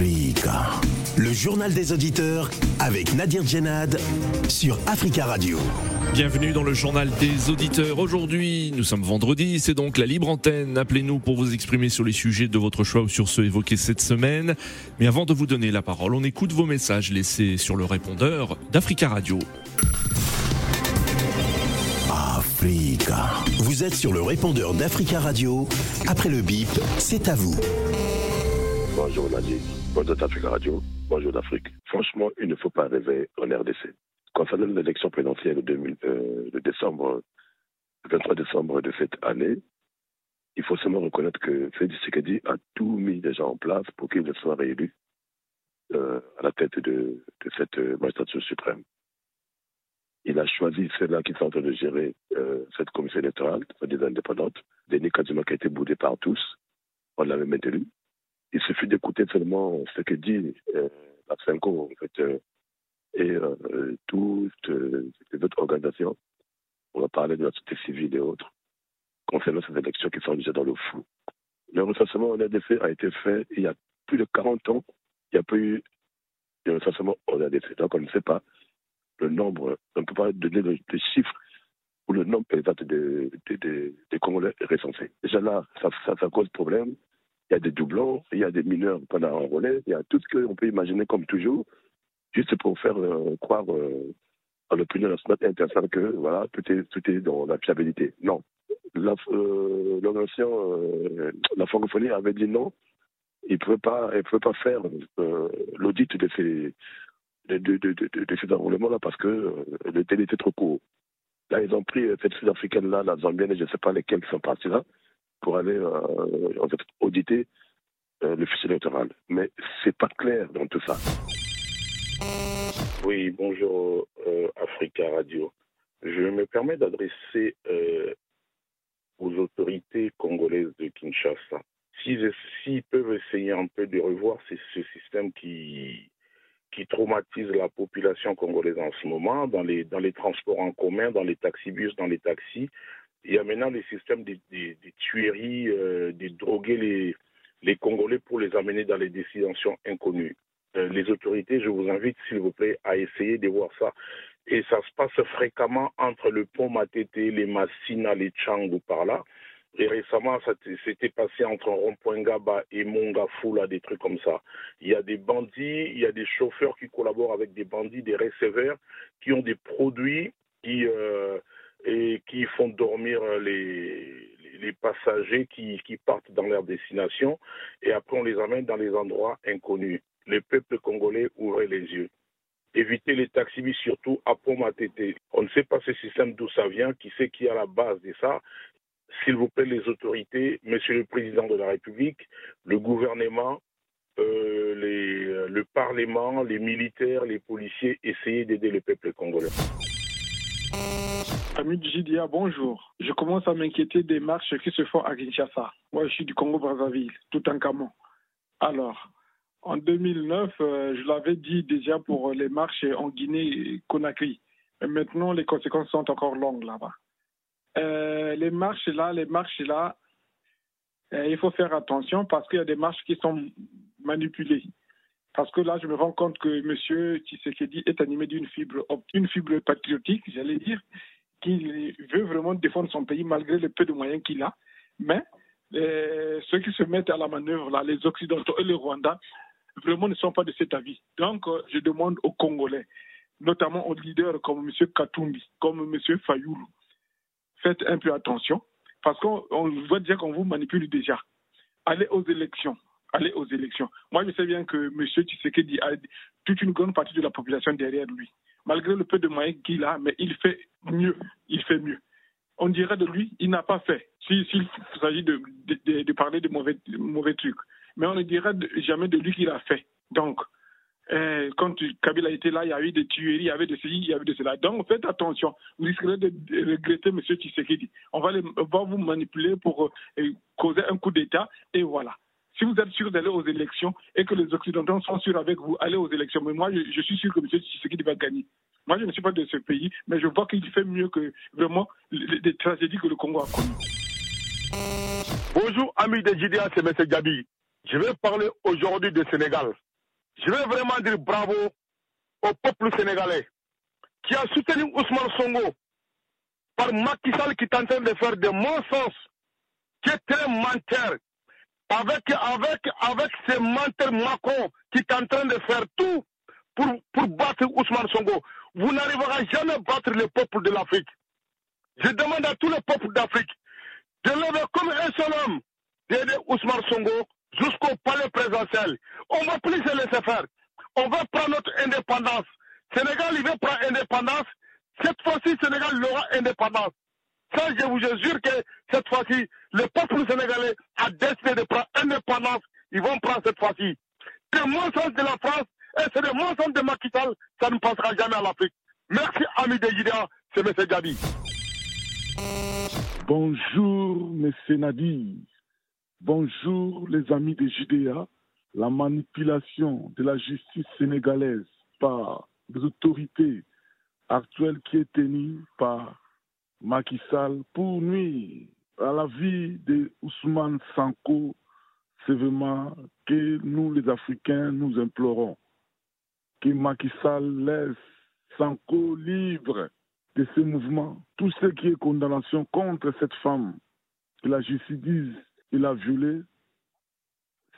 Africa. Le journal des auditeurs avec Nadir Djenad sur Africa Radio. Bienvenue dans le journal des auditeurs. Aujourd'hui, nous sommes vendredi, c'est donc la libre antenne. Appelez-nous pour vous exprimer sur les sujets de votre choix ou sur ceux évoqués cette semaine. Mais avant de vous donner la parole, on écoute vos messages laissés sur le répondeur d'Africa Radio. Africa. Vous êtes sur le répondeur d'Africa Radio. Après le bip, c'est à vous. Bonjour Nadir. Bonjour d'Africa Radio. Bonjour d'Afrique. Franchement, il ne faut pas rêver en RDC. Concernant l'élection présidentielle de, euh, de décembre, le 23 décembre de cette année, il faut seulement reconnaître que Félix Tshisekedi a tout mis déjà en place pour qu'il soit réélu euh, à la tête de, cette euh, magistrature suprême. Il a choisi ceux-là qui sont en train de gérer cette commission électorale, des indépendante, Denis Kazuma qui a été boudé par tous, on l'a même élu. Il suffit d'écouter seulement ce que dit euh, la en fait, euh, et euh, toutes euh, les autres organisations. On va parler de la société civile et autres, concernant ces élections qui sont déjà dans le flou. Le recensement en RDC a été fait il y a plus de 40 ans. Il n'y a pas eu de recensement en RDC. Donc on ne sait pas le nombre, on ne peut pas donner le, chiffre ou le nombre exact de, de, de, Congolais recensés. Déjà là, ça, cause problème. Il y a des doublons, il y a des mineurs pendant enrôlés, il y a tout ce qu'on peut imaginer comme toujours juste pour faire euh, croire euh, à l'opinion nationale internationale que voilà, tout est, tout est dans la fiabilité. Non. La, euh, la francophonie avait dit non, il ne pouvait pas, pas faire l'audit de ces, de, ces enrôlements-là parce que le délai était trop court. Là, ils ont pris cette sud-africaine-là, la zambienne, je ne sais pas lesquels qui sont partis là, pour aller euh, auditer euh, le fichier électoral. Mais c'est pas clair dans tout ça. Oui, bonjour euh, Africa Radio. Je me permets d'adresser aux autorités congolaises de Kinshasa. S'ils si, peuvent essayer un peu de revoir ce, ce système qui, qui traumatise la population congolaise en ce moment, dans les, dans les transports en commun, dans les taxibus, dans les taxis. Il y a maintenant les systèmes des, des, des tueries, euh, de droguer les, les Congolais pour les amener dans les destinations inconnues. Euh, les autorités, je vous invite, s'il vous plaît, à essayer de voir ça. Et ça se passe fréquemment entre le pont Matete, les Massina, les Tchangou par là. Et récemment, ça s'était passé entre rond-point Gaba et Mongafula, des trucs comme ça. Il y a des bandits, il y a des chauffeurs qui collaborent avec des bandits, des receveurs, qui ont des produits qui, euh, et qui font dormir les, les passagers qui, qui partent dans leur destination. Et après, on les amène dans les endroits inconnus le peuple congolais ouvrait les yeux. Éviter les taxis, surtout à Pomatete. On ne sait pas ce système d'où ça vient, qui sait qui est à la base de ça. S'il vous plaît, les autorités, Monsieur le Président de la République, le gouvernement, euh, les, euh, le Parlement, les militaires, les policiers, essayez d'aider le peuple congolais. Ami Jidia, bonjour. Je commence à m'inquiéter des marches qui se font à Kinshasa. Moi, je suis du Congo-Brazzaville, tout en Camon. Alors, en 2009, euh, je l'avais dit déjà pour les marches en Guinée-Conakry. Maintenant, les conséquences sont encore longues là-bas. Euh, les marches là, les marches là, euh, il faut faire attention parce qu'il y a des marches qui sont manipulées. Parce que là, je me rends compte que M. Tshisekedi est animé d'une fibre, une fibre patriotique, j'allais dire, qu'il veut vraiment défendre son pays malgré le peu de moyens qu'il a. Mais ceux qui se mettent à la manœuvre, là, les Occidentaux et les Rwandais, vraiment ne sont pas de cet avis. Donc, euh, je demande aux Congolais, notamment aux leaders comme M. Katumbi, comme M. Fayoulou, faites un peu attention, parce qu'on voit déjà qu'on vous manipule déjà. Allez aux élections. Allez aux élections. Moi, je sais bien que M. Tshisekedi a toute une grande partie de la population derrière lui. Malgré le peu de moyens qu'il a, mais il fait mieux. Il fait mieux. On dirait de lui, il n'a pas fait. S'il s'agit de, de, de, parler de mauvais, trucs mais on ne dirait jamais de lui qu'il a fait. Donc, euh, quand Kabila était là, il y a eu des tueries, il y avait de ceci, il y avait de cela. Donc, faites attention. Vous risquerez de, regretter M. Tshisekedi. On va, on va vous manipuler pour euh, causer un coup d'État, et voilà. Si vous êtes sûr d'aller aux élections et que les Occidentaux sont sûrs avec vous, allez aux élections. Mais moi, je, suis sûr que M. Tshisekedi va gagner. Moi, je ne suis pas de ce pays, mais je vois qu'il fait mieux que vraiment les, tragédies que le Congo a connues. Bonjour, amis de JDA, c'est M. Gabi. Je vais parler aujourd'hui du Sénégal. Je vais vraiment dire bravo au peuple sénégalais qui a soutenu Ousmane Songo par Macky Sall qui est en train de faire des mensonges, qui est très menteur, avec, avec, avec ces menteurs Macron qui est en train de faire tout pour, pour battre Ousmane Songo. Vous n'arriverez jamais à battre le peuple de l'Afrique. Je demande à tous les peuples d'Afrique de lever comme un seul homme d'aider Ousmane Songo jusqu'au palais présidentiel. On va plus se laisser faire. On va prendre notre indépendance. Sénégal, il va prendre indépendance. Cette fois-ci, Sénégal aura indépendance. Ça, je vous assure que cette fois-ci, le peuple sénégalais a décidé de prendre indépendance. Ils vont prendre cette fois-ci. C'est mensonge de la France et c'est le mensonge de Macky. Ça ne passera jamais à l'Afrique. Merci, ami de C'est M. Gabi. Bonjour, M. Nadi. Bonjour, les amis de Judéa. La manipulation de la justice sénégalaise par les autorités actuelles qui est tenue par Macky pour nuire à la vie de Ousmane Sanko, c'est vraiment que nous, les Africains, nous implorons que Macky laisse Sanko libre de ce mouvement. Tout ce qui est condamnation contre cette femme, que la justice dise qu'il a violée,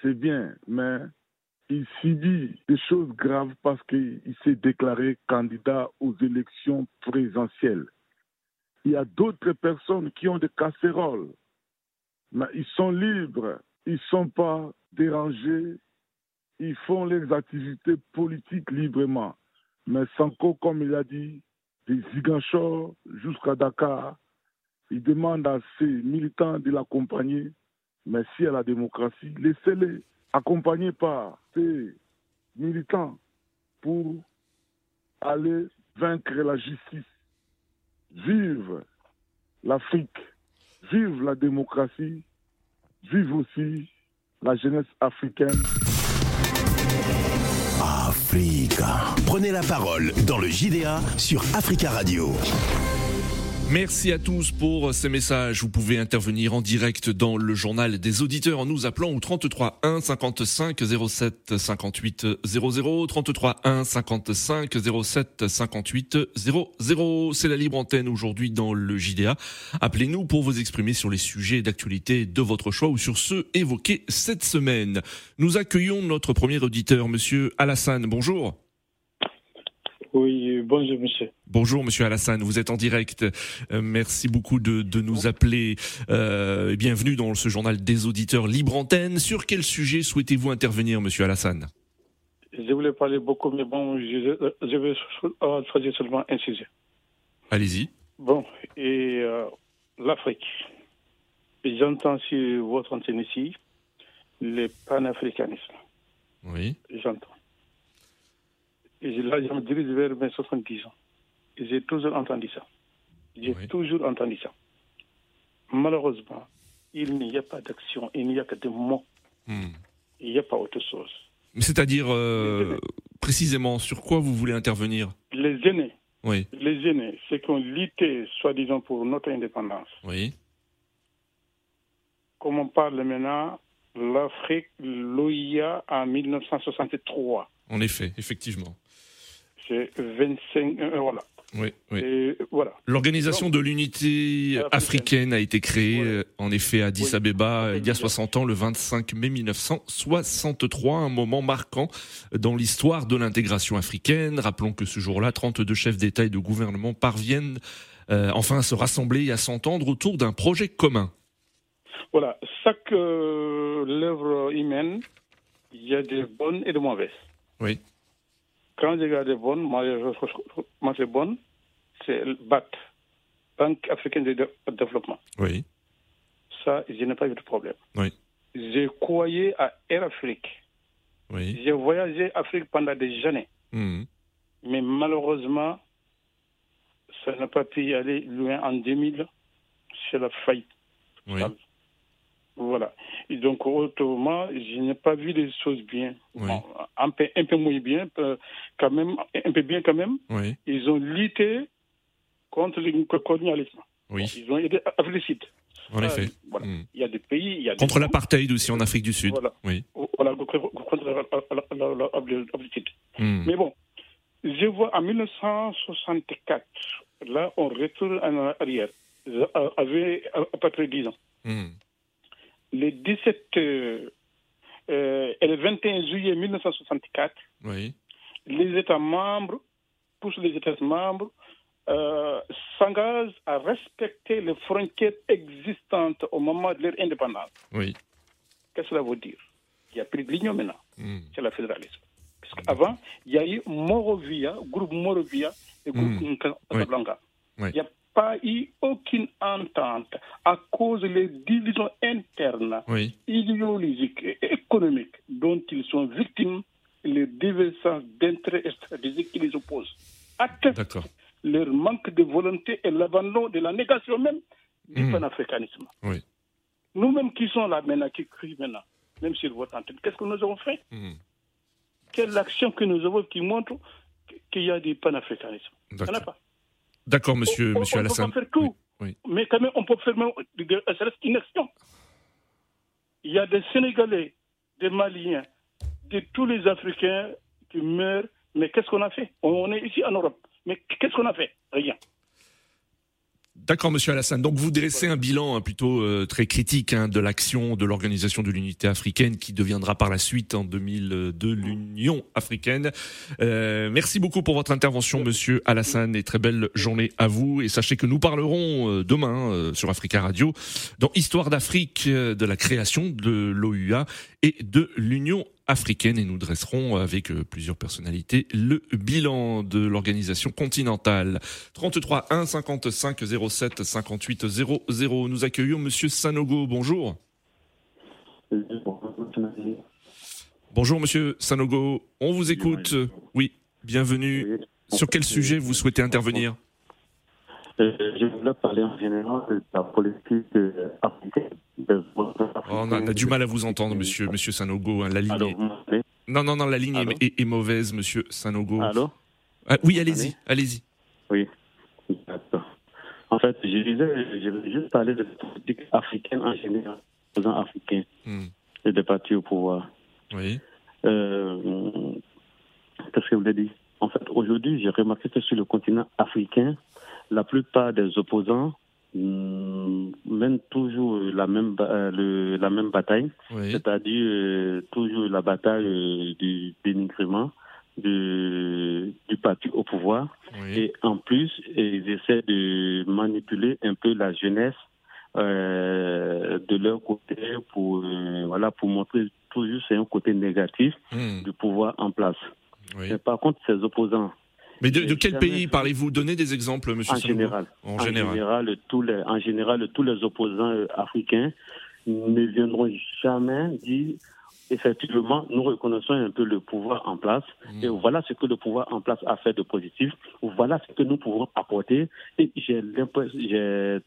c'est bien, mais il subit des choses graves parce qu'il s'est déclaré candidat aux élections présidentielles. Il y a d'autres personnes qui ont des casseroles, mais ils sont libres, ils ne sont pas dérangés, ils font leurs activités politiques librement. Mais Sanko, comme il a dit, des Ziguinchor jusqu'à Dakar, il demande à ses militants de l'accompagner. Mais à la démocratie, laissez-les accompagner par ces militants pour aller vaincre la justice. Vive l'Afrique, vive la démocratie, vive aussi la jeunesse africaine. Africa. Prenez la parole dans le JDA sur Africa Radio. Merci à tous pour ces messages. Vous pouvez intervenir en direct dans le journal des auditeurs en nous appelant au 33 1 55 07 58 00 33 1 55 07 58 00. C'est la libre antenne aujourd'hui dans le JDA. Appelez-nous pour vous exprimer sur les sujets d'actualité de votre choix ou sur ceux évoqués cette semaine. Nous accueillons notre premier auditeur, monsieur Alassane. Bonjour. Oui, bonjour monsieur. Bonjour Monsieur Alassane, vous êtes en direct. Euh, merci beaucoup de, de nous appeler. Euh, bienvenue dans ce journal des auditeurs Libre Antenne. Sur quel sujet souhaitez-vous intervenir Monsieur Alassane? Je voulais parler beaucoup, mais bon, je, je vais choisir seulement un sujet. Allez-y. Bon, et euh, l'Afrique. J'entends sur votre antenne ici le panafricanisme. Oui. J'entends. Et là, je me dirige vers mes 70 ans. Et j'ai toujours entendu ça. J'ai toujours entendu ça. Malheureusement, il n'y a pas d'action, il n'y a que des mots. Hmm. Il n'y a pas autre chose. C'est-à-dire, euh, précisément, sur quoi vous voulez intervenir? Les aînés. Oui. Les aînés, ceux qui ont lutté, soi-disant, pour notre indépendance. Oui. Comme on parle maintenant, l'Afrique, l'OIA en 1963. En effet, effectivement. C'est 25. Euh, voilà. Oui, oui. Et voilà. L'Organisation de l'unité africaine a été créée, euh, en effet, à Addis Abeba, il y a 60 ans, le 25 mai 1963, un moment marquant dans l'histoire de l'intégration africaine. Rappelons que ce jour-là, 32 chefs d'État et de gouvernement parviennent euh, enfin à se rassembler et à s'entendre autour d'un projet commun. Voilà, chaque euh, l'œuvre humaine, il y a des bonnes et des mauvaises. Oui. Quand je regarde bonnes, moi, moi c'est bonne, c'est BAT, Banque africaine de développement. Oui. Ça, je n'ai pas eu de problème. Oui. J'ai croyé à Air Afrique. Oui. J'ai voyagé Afrique pendant des années. Mhm. Mais malheureusement, ça n'a pas pu y aller loin en 2000. C'est la faillite. Oui. Voilà. Et donc, autrement, je n'ai pas vu les choses bien. Oui. Bon, un, peu, un peu moins bien, euh, quand même, un peu bien quand même. Oui. Ils ont lutté contre le colonialisme. Oui. Ils ont aidé Sud. En Ça, effet. Voilà. Mm. Il y a des pays. Il y a des Contre l'apartheid aussi en Afrique du Sud. Voilà. Oui. Voilà, contre contre la- la- la- la- la- l'Afrique du Sud. Mm. Mais bon, je vois en 1964, là, on retourne en arrière, euh, avec à peu près 10 ans. Mm. Le 17 euh, euh, et le 21 juillet 1964, Oui. les États membres, tous les États membres, euh, s'engagent à respecter les frontières existantes au moment de leur indépendance. Oui. Qu'est-ce que cela veut dire? Il n'y a plus de l'union maintenant, Mm. c'est le fédéralisme. Parce qu'avant, il y a eu Morovia, groupe Morovia et groupe Mm. Casablanca. Oui. Il n'y a pas eu aucune entente à cause des divisions internes Oui. idéologiques et économiques dont ils sont victimes, les divergences d'intérêts stratégiques qui les opposent. D'accord. leur manque de volonté et l'abandon de la négation même du Mm. panafricanisme. Oui. Nous-mêmes qui sommes là maintenant, qui crient maintenant, même sur votre antenne, qu'est-ce que nous avons fait? Mm. Quelle action que nous avons qui montre qu'il y a du panafricanisme? Il n'y en a pas. D'accord, monsieur, On- monsieur on peut Alassane. pas faire tout. Oui. Mais quand même, on peut faire même ça reste une action. Il y a des Sénégalais, des Maliens, de tous les Africains qui meurent. Mais qu'est-ce qu'on a fait? On est ici en Europe. Mais qu'est-ce qu'on a fait? Rien. D'accord, monsieur Alassane. Donc vous dressez un bilan hein, plutôt euh, très critique hein, de l'action de l'Organisation de l'Unité africaine qui deviendra par la suite en 2002 l'Union africaine. Euh, merci beaucoup pour votre intervention, monsieur Alassane, et très belle journée à vous. Et sachez que nous parlerons euh, demain euh, sur Africa Radio dans Histoire d'Afrique de la création de l'OUA et de l'Union africaine et nous dresserons avec euh, plusieurs personnalités le bilan de l'organisation continentale. 33 1 55 07 58 00. Nous accueillons Monsieur Sanogo. Bonjour. Bonjour Monsieur Sanogo. On vous écoute. Oui, bienvenue. Sur quel sujet vous souhaitez intervenir? Euh, Je voulais parler en général de la politique euh, africaine. Oh, on, a, on a du mal à vous entendre, Monsieur Monsieur Sanogo. hein, La ligne. Est- vous Non, non, non, la ligne est- Allô? est, est mauvaise, Monsieur Sanogo. Allô? Ah, oui, allez-y, allez-y. Oui. En fait, je disais, je vais juste parler de la politique africaine en général, des présidents africains Hmm. et des partis au pouvoir. Oui. Euh, Qu'est-ce que je voulais dire? En fait, aujourd'hui, j'ai remarqué que sur le continent africain, la plupart des opposants hum, mènent toujours la même, euh, le- la même bataille, Oui. c'est-à-dire euh, toujours la bataille euh, du dénigrement du, du parti au pouvoir. Oui. Et en plus, ils essaient de manipuler un peu la jeunesse euh, de leur côté pour, voilà, pour montrer toujours c'est un côté négatif Hmm. du pouvoir en place. Oui. Par contre, ces opposants, Mais de, quel jamais pays parlez-vous? Donnez des exemples, Monsieur en général, En général. tous les, en général, tous les opposants euh, africains ne viendront jamais dire effectivement, nous reconnaissons un peu le pouvoir en place. Hmm. et voilà ce que le pouvoir en place a fait de positif, voilà ce que nous pouvons apporter. Et j'ai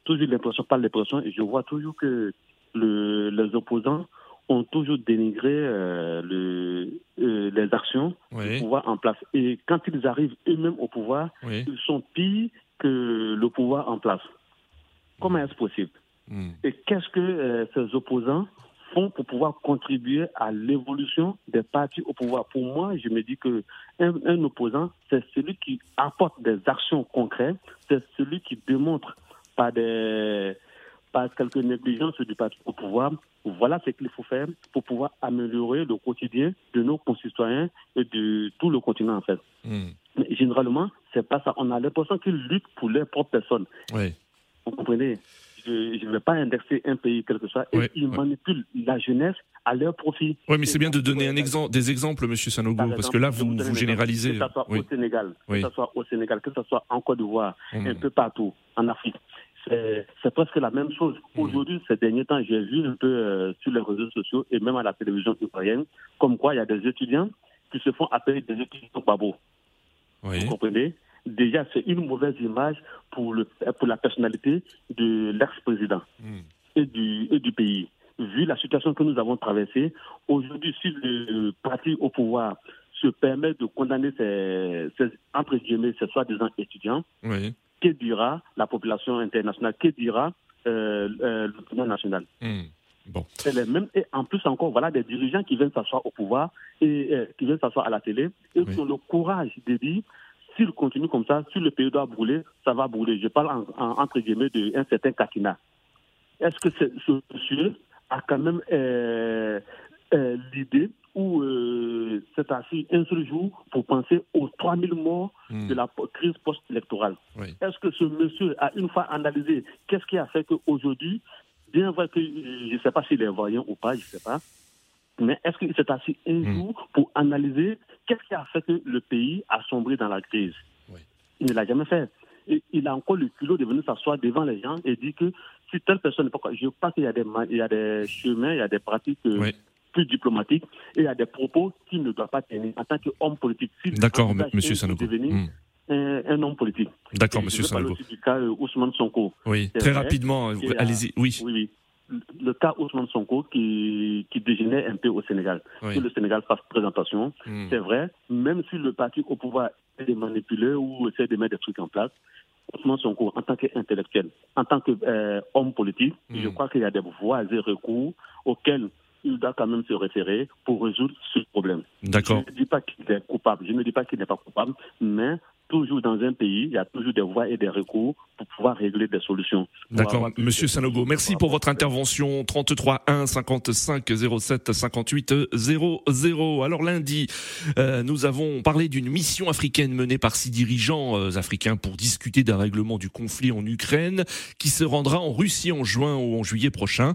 toujours l'impression, pas l'impression, je vois toujours que le, les opposants ont toujours dénigré euh, le, euh, les actions Oui. du pouvoir en place. Et quand ils arrivent eux-mêmes au pouvoir, Oui. ils sont pires que le pouvoir en place. Comment est-ce possible? Hmm. Et qu'est-ce que euh, ces opposants font pour pouvoir contribuer à l'évolution des partis au pouvoir? Pour moi, je me dis que un, un opposant, c'est celui qui apporte des actions concrètes, c'est celui qui démontre par des par quelques négligences du parti au pouvoir, voilà ce qu'il faut faire pour pouvoir améliorer le quotidien de nos concitoyens et de tout le continent en fait. Hmm. Mais généralement, c'est pas ça. On a l'impression qu'ils luttent pour leurs propres personnes. Oui. Vous comprenez? Je ne vais pas indexer un pays, quel que soit, et Ouais, ils ouais. manipulent la jeunesse à leur profit. Oui, mais c'est bien de donner un exemple, des exemples, Monsieur Sanogo, par parce exemple, que là, vous, vous généralisez. Que ce soit Oui. au Sénégal, Oui. que ce soit au Sénégal, que ce soit en Côte d'Ivoire, Hmm. un peu partout en Afrique. C'est presque la même chose. Hmm. Aujourd'hui, ces derniers temps, j'ai vu un peu euh, sur les réseaux sociaux et même à la télévision ivoirienne, comme quoi il y a des étudiants qui se font appeler des étudiants babo. Oui. Vous comprenez? Déjà, c'est une mauvaise image pour, le, pour la personnalité de l'ex-président Hmm. et du, et du pays. vu la situation que nous avons traversée, aujourd'hui, si le parti au pouvoir se permet de condamner ces, ces entre guillemets, ces soi-disant étudiants, Oui. Que dira la population internationale, que dira euh, euh, l'opinion nationale Hmm. Bon. C'est les mêmes- et en plus encore, voilà des dirigeants qui viennent s'asseoir au pouvoir et euh, qui viennent s'asseoir à la télé et qui ont le courage de dire s'il continue comme ça, si le pays doit brûler, ça va brûler. Je parle en, en- entre guillemets d'un certain Kakina. Est-ce que ce, ce monsieur a quand même euh, euh, l'idée ou euh, c'est assis un seul jour pour penser aux 3000 morts Hmm. de la crise post-électorale Oui. Est-ce que ce monsieur a une fois analysé qu'est-ce qui a fait qu'aujourd'hui, bien vrai que euh, je ne sais pas s'il est voyant ou pas, je ne sais pas, mais est-ce qu'il s'est assis un Hmm. jour pour analyser qu'est-ce qui a fait que le pays a sombré dans la crise? Il ne l'a jamais fait. Et il a encore le culot de venir s'asseoir devant les gens et dire que si telle personne n'est pas... Je pense qu'il y, a des ma- il y a des chemins, il y a des pratiques euh, plus diplomatiques et a des propos qu'il ne doit pas tenir en tant qu'homme politique. D'accord, jour Sanogo. devenir Hmm. un, un homme politique. D'accord, parler Sanogo. du cas euh, Ousmane Sonko. Oui, très vrai rapidement, allez-y. Oui. Oui, oui. Le cas Ousmane Sonko qui, qui dégénère un peu au Sénégal. Oui. Que le Sénégal fasse présentation. Hmm. C'est vrai, même si le parti au pouvoir essaie de manipuler ou essaie de mettre des trucs en place, Ousmane Sonko, en tant qu'intellectuel, en tant qu'homme politique, Hmm. je crois qu'il y a des voies et recours auxquels il doit quand même se référer pour résoudre ce problème. D'accord. Je ne dis pas qu'il est coupable, je ne dis pas qu'il n'est pas coupable, mais toujours dans un pays, il y a toujours des voies et des recours pour pouvoir régler des solutions. D'accord, Monsieur Sanogo, merci pour votre intervention. 33 1 55 07 58 00. Alors lundi, euh, nous avons parlé d'une mission africaine menée par six dirigeants euh, africains pour discuter d'un règlement du conflit en Ukraine, qui se rendra en Russie en juin ou en juillet prochain.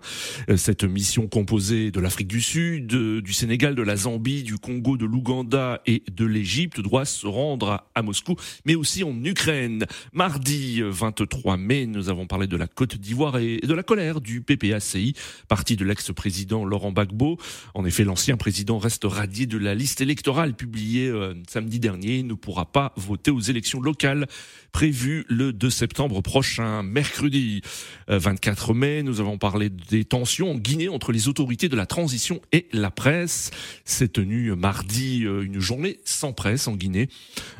Euh, Cette mission composée de l'Afrique du Sud, du Sénégal, de la Zambie, du Congo, de l'Ouganda et de l'Égypte doit se rendre à, à Moscou, mais aussi en Ukraine. Mardi euh, 23 mai, nous avons parlé de la Côte d'Ivoire et de la colère du PPACI, parti de l'ex-président Laurent Gbagbo. En effet, l'ancien président reste radié de la liste électorale publiée euh, samedi dernier. Il ne pourra pas voter aux élections locales prévues le 2 septembre prochain. Mercredi euh, 24 mai, nous avons parlé des tensions en Guinée entre les autorités de la transition et la presse. C'est tenu mardi euh, une journée sans presse en Guinée,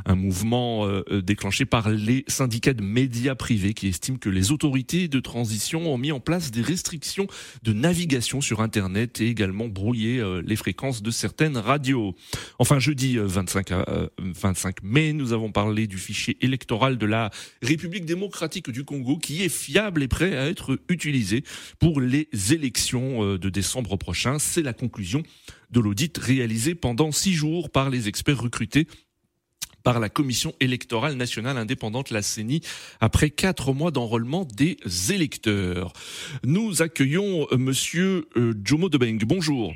un mouvement euh, euh, déclenché par les syndicats de médias privés qui estiment que les autorités de transition ont mis en place des restrictions de navigation sur Internet et également brouillé euh, les fréquences de certaines radios. Enfin, jeudi euh, 25, euh, 25 mai, nous avons parlé du fichier électoral de la République démocratique du Congo qui est fiable et prêt à être utilisé pour les élections de décembre prochain. C'est la conclusion de l'audit réalisé pendant six jours par les experts recrutés par la Commission électorale nationale indépendante, la CENI, après quatre mois d'enrôlement des électeurs. Nous accueillons euh, Monsieur euh, Jomo Debeng. Bonjour.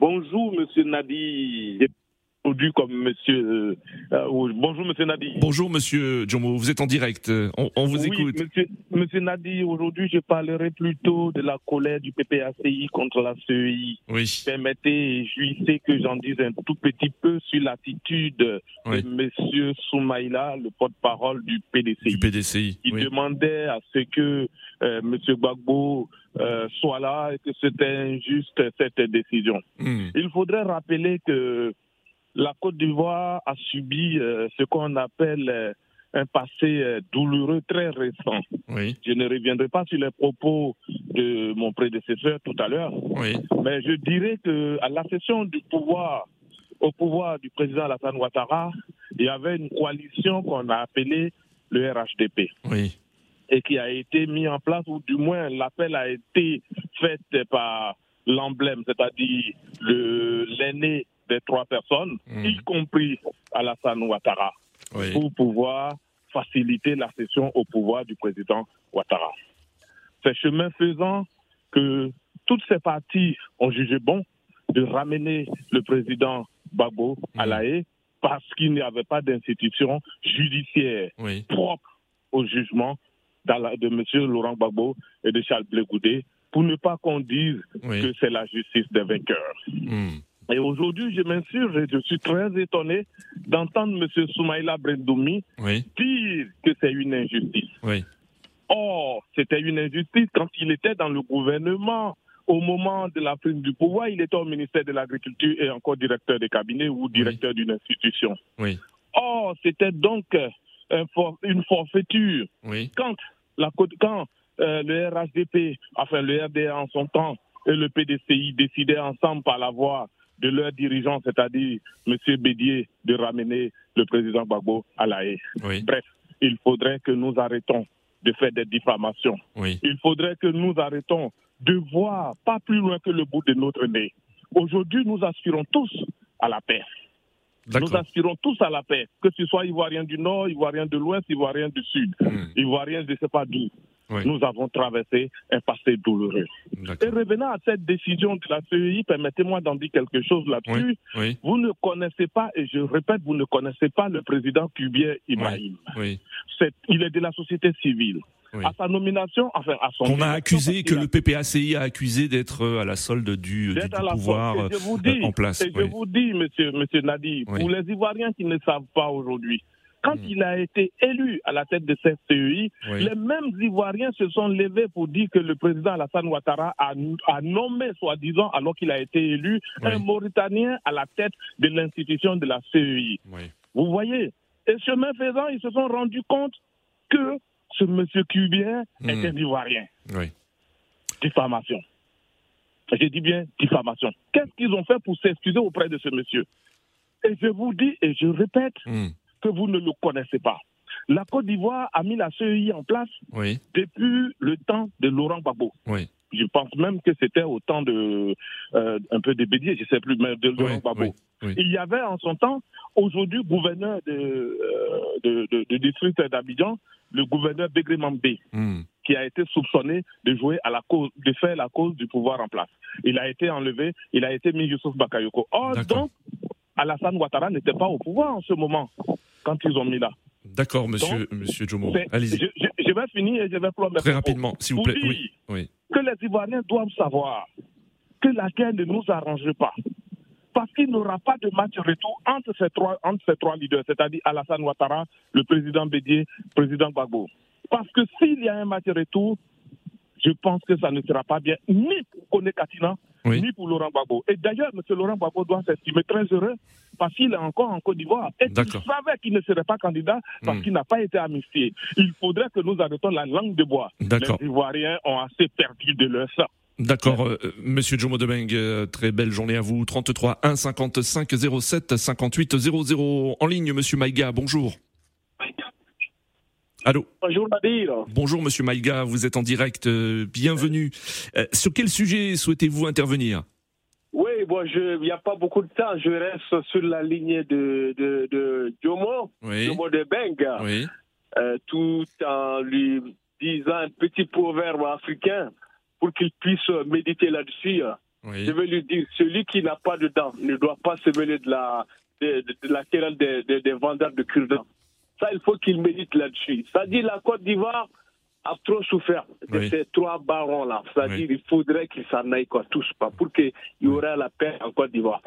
Bonjour, monsieur Nadi. Aujourd'hui comme monsieur. euh, euh, bonjour, monsieur Nadi. Bonjour Monsieur Jomo, vous êtes en direct. On, on vous oui, écoute. Monsieur, monsieur Nadi, aujourd'hui, je parlerai plutôt de la colère du PPACI contre la CEI. Oui. Permettez, et jouissez que j'en dise un tout petit peu sur l'attitude Oui. de monsieur Soumaïla, le porte-parole du PDCI. Du PDCI. Il oui. demandait à ce que euh, monsieur Gbagbo euh, soit là et que c'était injuste cette décision. Hmm. Il faudrait rappeler que la Côte d'Ivoire a subi euh, ce qu'on appelle euh, un passé euh, douloureux très récent. Oui. Je ne reviendrai pas sur les propos de mon prédécesseur tout à l'heure, Oui. mais je dirais que à la cession du pouvoir au pouvoir du président Alassane Ouattara, il y avait une coalition qu'on a appelée le RHDP Oui. et qui a été mis en place, ou du moins l'appel a été fait par l'emblème, c'est-à-dire le- l'aîné des trois personnes, y compris Alassane Ouattara, Oui. pour pouvoir faciliter la cession au pouvoir du président Ouattara. C'est chemin faisant que toutes ces parties ont jugé bon de ramener le président Babo à la haie parce qu'il n'y avait pas d'institution judiciaire Oui. propre au jugement la- de M. Laurent Gbagbo et de Charles Blé pour ne pas qu'on dise Oui. que c'est la justice des vainqueurs. Hmm. Et aujourd'hui, je m'insurge et je suis très étonné d'entendre M. Soumaïla Brendoumi Oui. dire que c'est une injustice. Oui. Or, c'était une injustice quand il était dans le gouvernement au moment de la prise du pouvoir, il était au ministère de l'Agriculture et encore directeur de cabinet ou directeur d'une institution. Oui. Or, c'était donc un for- une forfaiture. Oui. Quand, la, côte- quand euh, le RHDP, enfin le RDA en son temps, et le PDCI décidaient ensemble par la voix de leurs dirigeants, c'est-à-dire M. Bédier, de ramener le président Gbagbo à la haie. Oui. Bref, il faudrait que nous arrêtons de faire des diffamations. Oui. Il faudrait que nous arrêtons de voir pas plus loin que le bout de notre nez. Aujourd'hui, nous aspirons tous à la paix. Nous aspirons tous à la paix, que ce soit Ivoirien du Nord, Ivoirien de l'Ouest, Ivoirien du Sud, Ivoirien je ne sais pas d'où. Oui. Nous avons traversé un passé douloureux. Et revenant à cette décision de la CEI, permettez-moi d'en dire quelque chose là-dessus. Oui. Vous ne connaissez pas, et je répète, vous ne connaissez pas le président Kubien Ibrahim. C'est- Il est de la société civile. À sa nomination, enfin à son On a accusé, que a- le PPACI a accusé d'être euh, à la solde du, du- d'être du à la pouvoir. Et je vous euh, en place. et je vous dis, monsieur, monsieur Nadi, pour les Ivoiriens qui ne savent pas aujourd'hui, quand Hmm. il a été élu à la tête de cette CEI, Oui. les mêmes Ivoiriens se sont levés pour dire que le président Alassane Ouattara a, a nommé, soi-disant, alors qu'il a été élu, un Mauritanien à la tête de l'institution de la CEI. Vous voyez? Et chemin faisant, ils se sont rendus compte que ce monsieur Cubien Hmm. est un Ivoirien. Oui. Diffamation. J'ai dit bien diffamation. Qu'est-ce qu'ils ont fait pour s'excuser auprès de ce monsieur? Et je vous dis, et je répète, Hmm. Que vous ne le connaissez pas. La Côte d'Ivoire a mis la CEI en place Oui. depuis le temps de Laurent Gbagbo. Oui. Je pense même que c'était au temps de euh, un peu de Bédier, je ne sais plus, mais de Laurent Gbagbo. Il y avait en son temps, aujourd'hui, gouverneur de, euh, de, de- de district d'Abidjan, le gouverneur Begré Mambé, Hmm. qui a été soupçonné de jouer à la cause, de faire la cause du pouvoir en place. Il a été enlevé, il a été mis Youssouf Bakayoko. Or, donc, Alassane Ouattara n'était pas au pouvoir en ce moment, quand ils ont mis là. D'accord, monsieur, Donc, monsieur Jomo. Allez-y. Je, je- je vais finir et je vais prendre Très rapidement, s'il vous plaît. Oui. que les Ivoiriens doivent savoir que la guerre ne nous arrange pas. Parce qu'il n'y aura pas de match retour entre ces trois, entre ces trois leaders, c'est-à-dire Alassane Ouattara, le président Bédier, le président Gbagbo. Parce que s'il y a un match retour, je pense que ça ne sera pas bien ni pour Kone Katina, ni pour Laurent Gbagbo. Et d'ailleurs, M. Laurent Gbagbo doit s'estimer très heureux parce qu'il est encore en Côte d'Ivoire. Et il savait qu'il ne serait pas candidat parce Hmm. qu'il n'a pas été amnistié. Il faudrait que nous arrêtons la langue de bois. Les Ivoiriens ont assez perdu de leur sang. D'accord, euh, Monsieur Jomo Debeng, euh, très belle journée à vous. 33 1 55 07 58 00 en ligne, Monsieur Maïga. Bonjour. Allô. Bonjour Nadir. Bonjour Monsieur Maïga, vous êtes en direct. euh, bienvenue. Euh, sur quel sujet souhaitez-vous intervenir? Oui, bon, il n'y a pas beaucoup de temps. Je reste sur la ligne de, de, de Jomo, Oui. Jomo de Benga, Oui. euh, tout en lui disant un petit proverbe africain pour qu'il puisse méditer là-dessus. Je vais lui dire, celui qui n'a pas de dents ne doit pas se mêler de la, de, de- la querelle des- des vendeurs de cure-dents. Ça, il faut qu'il médite là-dessus. C'est-à-dire la Côte d'Ivoire a trop souffert de Oui. ces trois barons-là. C'est-à-dire il faudrait qu'ils s'en aillent quoi, tous, pas, pour qu'il y aurait la paix en Côte d'Ivoire.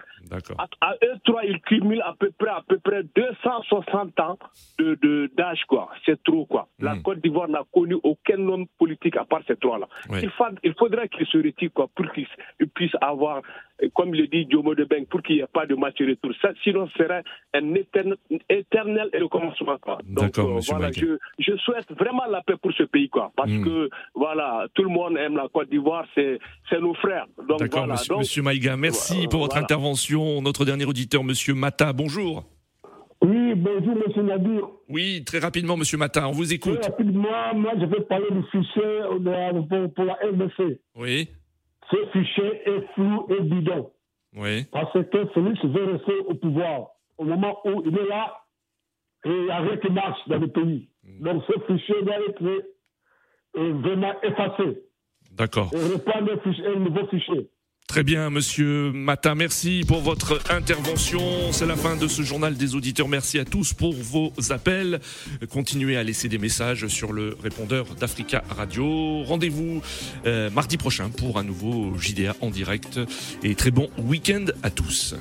À, à eux trois, ils cumulent à peu près, à peu près 260 ans de, de- d'âge, quoi. C'est trop, quoi. La Côte d'Ivoire n'a connu aucun homme politique à part ces trois-là. Oui. Il, il faudrait qu'ils se retirent, quoi, pour qu'ils ils puissent avoir, comme le dit Diomo de Beng, pour qu'il n'y ait pas de match retour. Ça, sinon, ce serait un éternel, éternel recommencement, quoi. Donc, D'accord, monsieur voilà, Maïga. je, je souhaite vraiment la paix pour ce pays, quoi. Parce Mm. que, voilà, tout le monde aime la Côte d'Ivoire, c'est, c'est nos frères. D'accord, voilà. monsieur, monsieur Maïga. Merci pour votre voilà. intervention. Notre dernier auditeur, Monsieur Mata. Bonjour. Oui, bonjour, monsieur Nadir. Oui, très rapidement, Monsieur Mata, on vous écoute. Très rapidement, moi, je vais parler du fichier pour, pour la RDC. Oui. Ce fichier est flou et bidon. Oui. Parce que Félix veut rester au pouvoir. Au moment où il est là, et il n'y a rien qui marche dans le pays. Donc ce fichier doit être euh, vraiment effacé. D'accord. Et reprendre un nouveau fichier. Très bien, monsieur Matin, merci pour votre intervention. C'est la fin de ce journal des auditeurs. Merci à tous pour vos appels. Continuez à laisser des messages sur le répondeur d'Africa Radio. Rendez-vous euh, mardi prochain pour un nouveau JDA en direct. Et très bon week-end à tous.